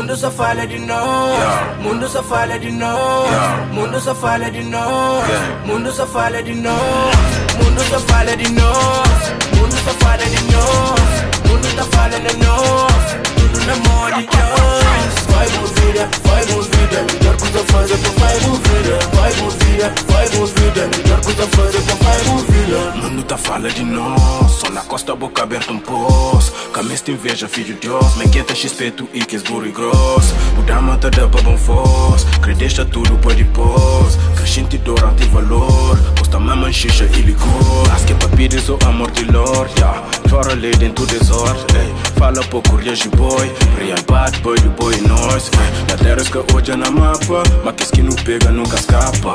Mundo só fala de nós, Yeah. mundo só fala de nós, Yeah. mundo só fala de nós, Yeah. mundo só fala de nós, mundo só fala de nós, mundo só fala de nós, mundo tá falando de nós, tudo na mão de Deus. Vai movida, vai movida, melhor coisa fazer tu vai movida, vai movida, vai movida, melhor coisa fazer tu vai movida. Mundo tá fala de nós, só na costa boca aberta um poço. Camista inveja, filho de Deus, Mengueta XP, tu e que és duro e grosso. O dama tá da bom force, que deixa tudo por depois. Crescente dor, antivalor, posta mama xixa e licor. As que papires o amor de Lord, yeah. Chora lei dentro desordem, ey. Fala pouco, reage boy, real bad boy, do boy nós. ey. Na terra que hoje é na mapa, mas que esquino pega nunca escapa.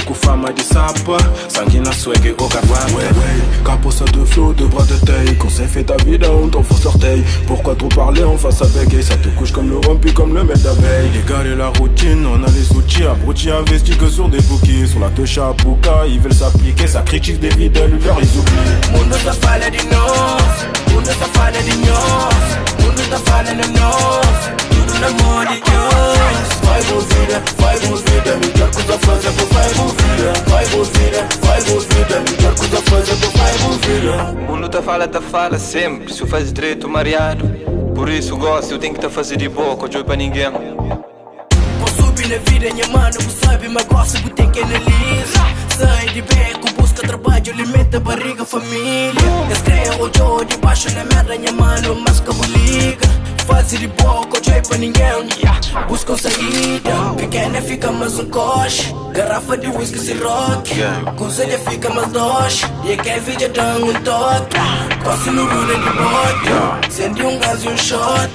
Expondo com fama de sapa, sangue na swag ou carguapa. Ouais, ouais, capoça de flot, de bras de taille. C'est fait ta vida, on t'en force l'orteil Pourquoi trop parler en face à bégayer Ça te couche comme le rompi, comme le maître d'abeille. Et la routine, on a les outils. Abrutis investis que sur des bouquets. Sur la touche à Pouka, ils veulent s'appliquer. Ça critique des vides, leur ils oublient. Mundo O mundo tá fala, tá fala sempre. Se eu faz direito, mareado. Por isso gosto, eu tenho que tá fazer de boca, eu pra ninguém. Vou subir na vida, minha mano, você sabe, mas gosto, vou ter que analisar. Sai de beco, busca trabalho, alimenta a barriga, família. Estreia o Joe debaixo na merda, minha mano, mas de boca, eu pra ninguém. yeah. Busca uma saída, pequena fica mais um coche. Garrafa de whisky se rock. Yeah. Conselha fica mais doce. E aqui vídeo dá um toque. Coce no runa de bote. Acende um gás e um shot.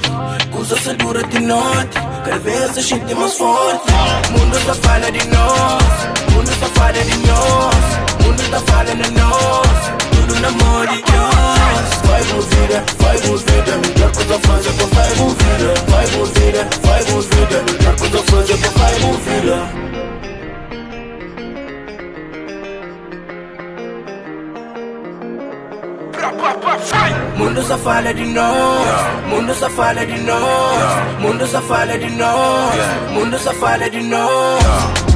Usa essa dura de noite. Cada vez a gente é mais forte. Mundo só fala de nós. Mundo só fala de nós. Mundo tá falando de nós. Coisa fazer tu vai movida. Vai movida, vai movida. Coisa fazer tu vai movida. Mundo só fala de nós, mundo só fala de nós, mundo só fala de nós, mundo só fala de nós.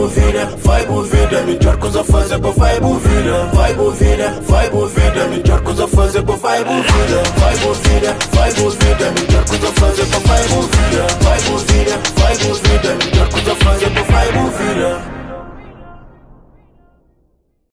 bovina, vai bovina, bovilha, melhor coisa fazer pra vai bovina, vai bovina, vai bovilha, melhor coisa fazer pra vai bovina, vai bovina, vai bovilha, melhor coisa fazer pra vai.